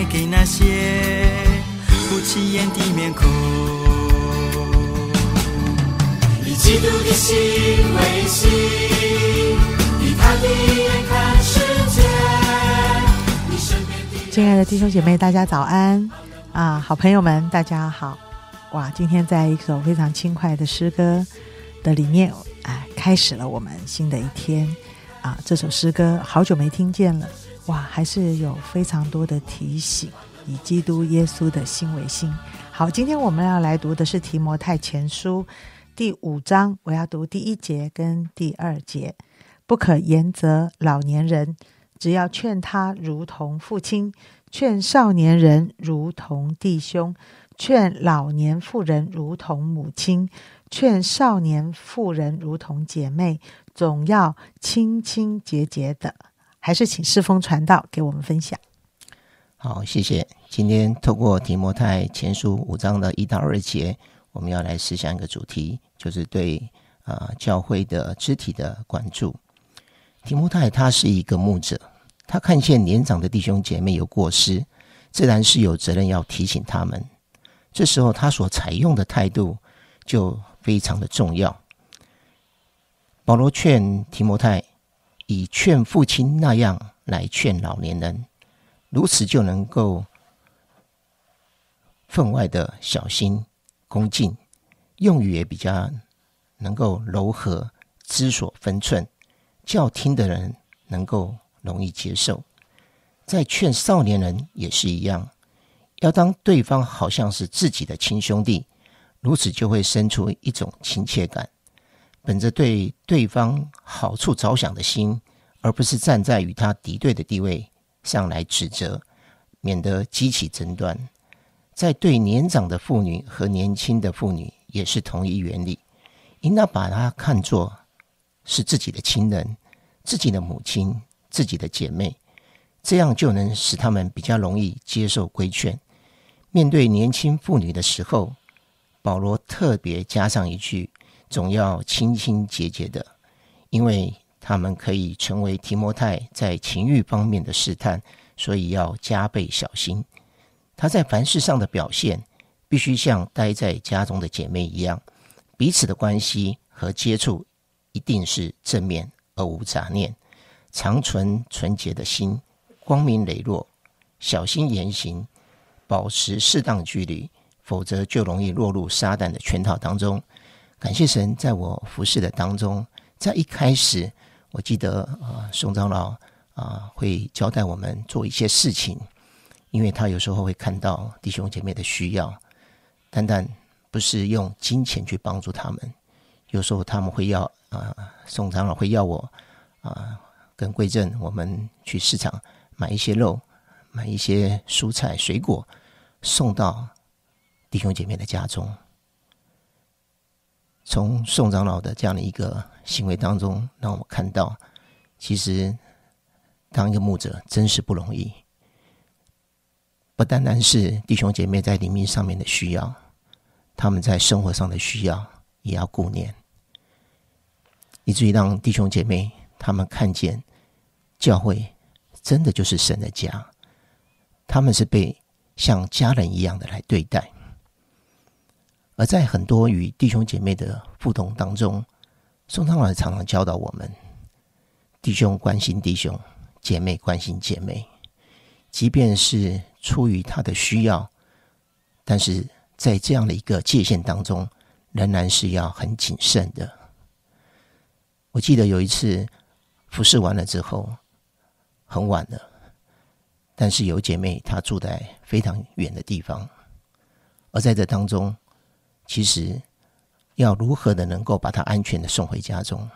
些爱给那些不起眼的面孔。以基督的心为心，以他的眼看世界。亲爱的弟兄姐妹，大家早安啊！好朋友们，大家好！哇，今天在一首非常轻快的诗歌的里面，哎，开始了我们新的一天啊！这首诗歌好久没听见了，哇，还是有非常多的提醒，以基督耶稣的心为心。好，今天我们要来读的是提摩太前书第五章，我要读第一节跟第二节，不可严责老年人。只要劝他如同父亲，劝少年人如同弟兄，劝老年妇人如同母亲，劝少年妇人如同姐妹，总要清清洁洁的。还是请世风传道给我们分享。好，谢谢。今天透过提摩太前书五章的一到二节，我们要来思想一个主题，就是对啊、教会的肢体的关注。提摩太他是一个牧者，他看见年长的弟兄姐妹有过失，自然是有责任要提醒他们。这时候他所采用的态度就非常的重要。保罗劝提摩太以劝父亲那样来劝老年人，如此就能够分外的小心恭敬，用语也比较能够柔和，知所分寸，叫听的人能够容易接受。在劝少年人也是一样，要当对方好像是自己的亲兄弟，如此就会生出一种亲切感，本着对对方好处着想的心，而不是站在与他敌对的地位上来指责，免得激起争端。在对年长的妇女和年轻的妇女也是同一原理，应当把她看作是自己的亲人、自己的母亲、自己的姐妹，这样就能使他们比较容易接受规劝。面对年轻妇女的时候，保罗特别加上一句：“总要清清洁洁的，因为他们可以成为提摩太在情欲方面的试探，所以要加倍小心。”他在凡事上的表现，必须像待在家中的姐妹一样，彼此的关系和接触一定是正面而无杂念，常存纯洁的心，光明磊落，小心言行，保持适当距离，否则就容易落入撒旦的圈套当中。感谢神，在我服侍的当中，在一开始，我记得啊，宋长老啊会交代我们做一些事情。因为他有时候会看到弟兄姐妹的需要，单单不是用金钱去帮助他们，有时候他们会要啊，宋长老会要我啊，跟贵正我们去市场买一些肉，买一些蔬菜水果，送到弟兄姐妹的家中。从宋长老的这样的一个行为当中，让我们看到，其实当一个牧者真是不容易。不单单是弟兄姐妹在灵命上面的需要，他们在生活上的需要也要顾念，以至于让弟兄姐妹他们看见教会真的就是神的家，他们是被像家人一样的来对待。而在很多与弟兄姐妹的互动当中，宋长老常常教导我们：弟兄关心弟兄，姐妹关心姐妹，即便是。出于他的需要，但是在这样的一个界限当中，仍然是要很谨慎的。我记得有一次服侍完了之后，很晚了，但是有姐妹她住在非常远的地方，而在这当中，其实要如何的能够把她安全的送回家中，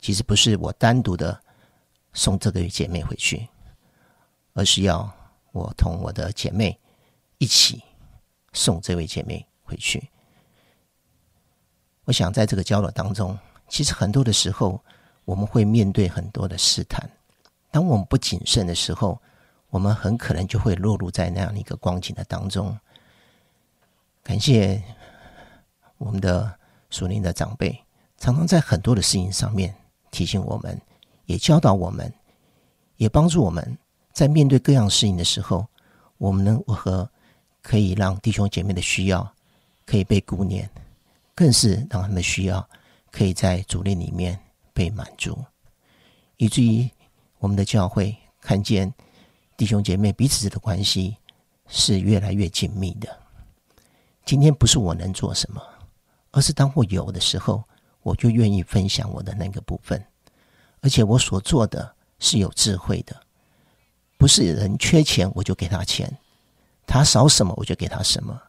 其实不是我单独的送这个姐妹回去，而是要。我同我的姐妹一起送这位姐妹回去。我想在这个交流当中，其实很多的时候，我们会面对很多的试探。当我们不谨慎的时候，我们很可能就会落入在那样的一个光景的当中。感谢我们的属灵的长辈，常常在很多的事情上面提醒我们，也教导我们，也帮助我们在面对各样事情的时候，我们能如何可以让弟兄姐妹的需要可以被顾念，更是让他们的需要可以在主力里面被满足，以至于我们的教会看见弟兄姐妹彼此的关系是越来越紧密的。今天不是我能做什么，而是当我有的时候，我就愿意分享我的那个部分，而且我所做的是有智慧的，不是人缺钱我就给他钱，他少什么我就给他什么，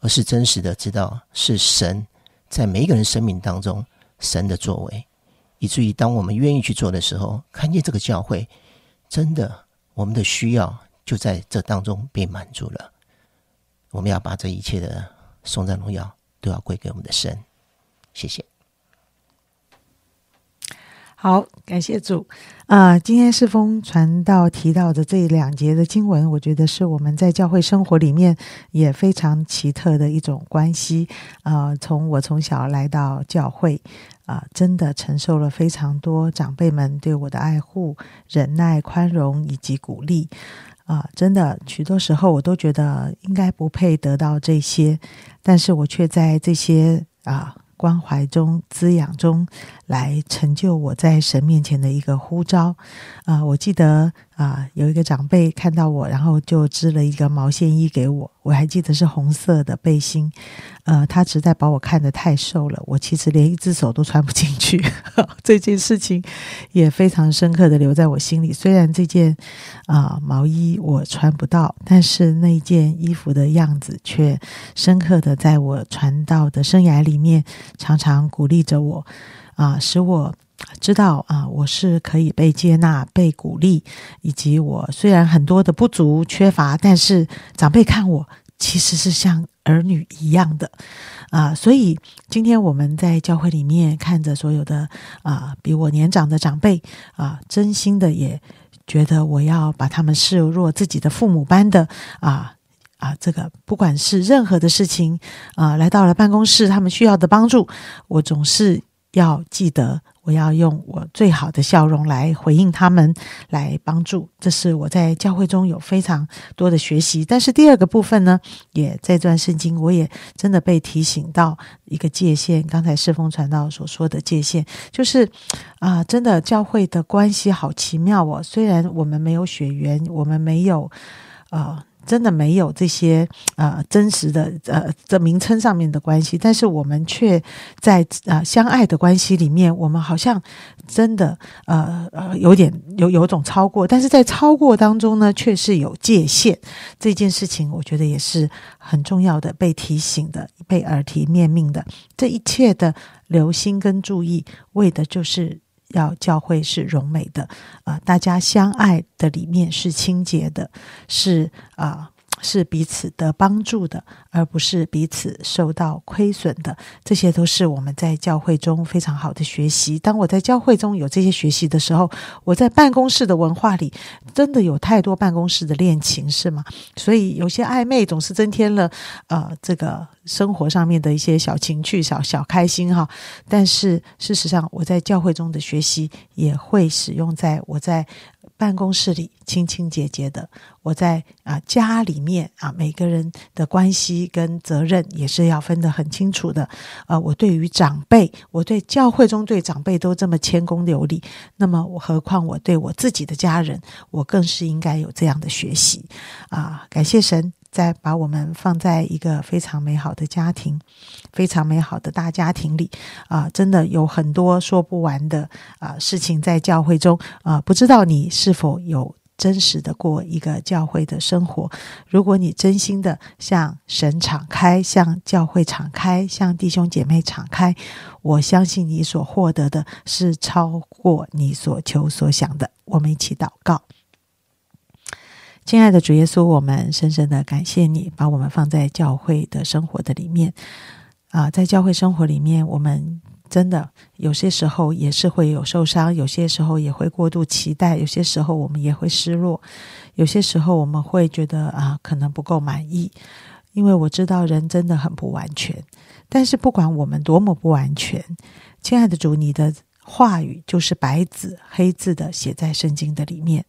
而是真实的知道是神在每一个人生命当中神的作为，以至于当我们愿意去做的时候，看见这个教会真的我们的需要就在这当中被满足了。我们要把这一切的颂赞荣耀都要归给我们的神，谢谢。好，感谢主。啊、今天世风传道提到的这两节的经文，我觉得是我们在教会生活里面也非常奇特的一种关系啊、从我从小来到教会啊、真的承受了非常多长辈们对我的爱护、忍耐、宽容以及鼓励。啊、真的许多时候我都觉得应该不配得到这些，但是我却在这些啊。关怀中、滋养中，来成就我在神面前的一个呼召。啊、我记得啊、有一个长辈看到我，然后就织了一个毛线衣给我，我还记得是红色的背心。呃，他实在把我看得太瘦了，我其实连一只手都穿不进去。这件事情也非常深刻的留在我心里。虽然这件啊、毛衣我穿不到，但是那件衣服的样子却深刻的在我传道的生涯里面，常常鼓励着我，啊、使我知道啊、我是可以被接纳、被鼓励，以及我虽然很多的不足、缺乏，但是长辈看我其实是像儿女一样的啊、所以今天我们在教会里面看着所有的啊、比我年长的长辈啊、真心的也觉得我要把他们视若自己的父母般的啊。啊，这个不管是任何的事情，啊，来到了办公室，他们需要的帮助，我总是要记得，我要用我最好的笑容来回应他们，来帮助。这是我在教会中有非常多的学习。但是第二个部分呢，也在这段圣经，我也真的被提醒到一个界限。刚才世风传道所说的界限，就是啊，真的教会的关系好奇妙哦。虽然我们没有血缘，我们没有呃。真的没有这些呃真实的呃这名称上面的关系，但是我们却在呃相爱的关系里面，我们好像真的呃呃有点有有种超过，但是在超过当中呢，却是有界限。这件事情，我觉得也是很重要的，被提醒的，被耳提面命的。这一切的留心跟注意，为的就是。要教会是融美的，啊、大家相爱的里面是清洁的，是啊、是彼此的帮助的，而不是彼此受到亏损的。这些都是我们在教会中非常好的学习。当我在教会中有这些学习的时候，我在办公室的文化里真的有太多办公室的恋情，是吗？所以有些暧昧总是增添了呃这个生活上面的一些小情趣、小小开心哈。但是事实上，我在教会中的学习也会使用在我在办公室里清清洁洁的，我在啊、家里面啊每个人的关系跟责任也是要分得很清楚的。呃，我对于长辈，我对教会中对长辈都这么谦恭有礼，那么我何况我对我自己的家人，我更是应该有这样的学习啊！感谢神。再把我们放在一个非常美好的家庭，非常美好的大家庭里啊、真的有很多说不完的啊、事情在教会中啊、不知道你是否有真实的过一个教会的生活？如果你真心的向神敞开，向教会敞开，向弟兄姐妹敞开，我相信你所获得的是超过你所求所想的。我们一起祷告。亲爱的主耶稣，我们深深的感谢你，把我们放在教会的生活的里面啊，在教会生活里面，我们真的有些时候也是会有受伤，有些时候也会过度期待，有些时候我们也会失落，有些时候我们会觉得啊，可能不够满意。因为我知道人真的很不完全。但是不管我们多么不完全，亲爱的主，你的话语就是白纸黑字的写在圣经的里面。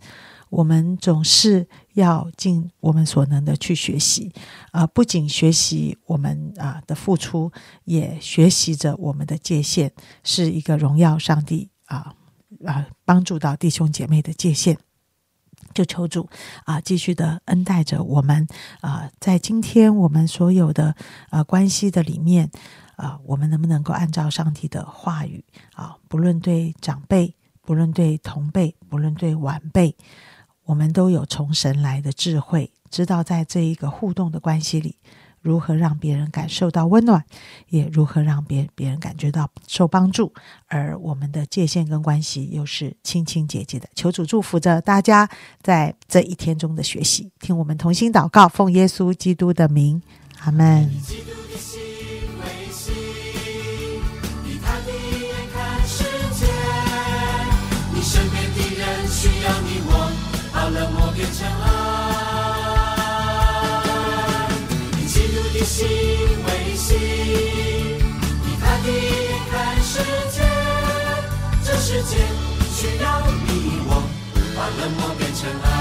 我们总是要尽我们所能的去学习，啊、不仅学习我们啊、的付出，也学习着我们的界限，是一个荣耀上帝啊啊、帮助到弟兄姐妹的界限。就求主啊，继续的恩待着我们啊，在今天我们所有的呃关系的里面啊，我们能不能够按照上帝的话语啊，不论对长辈，不论对同辈，不论对晚辈，我们都有从神来的智慧，知道在这一个互动的关系里，如何让别人感受到温暖，也如何让别别人感觉到受帮助，而我们的界限跟关系又是清清洁洁的。求主祝福着大家在这一天中的学习，听我们同心祷告，奉耶稣基督的名，阿门。变成爱。以基督的心为心，以他的眼看世界。这世界需要你我，把冷漠变成爱。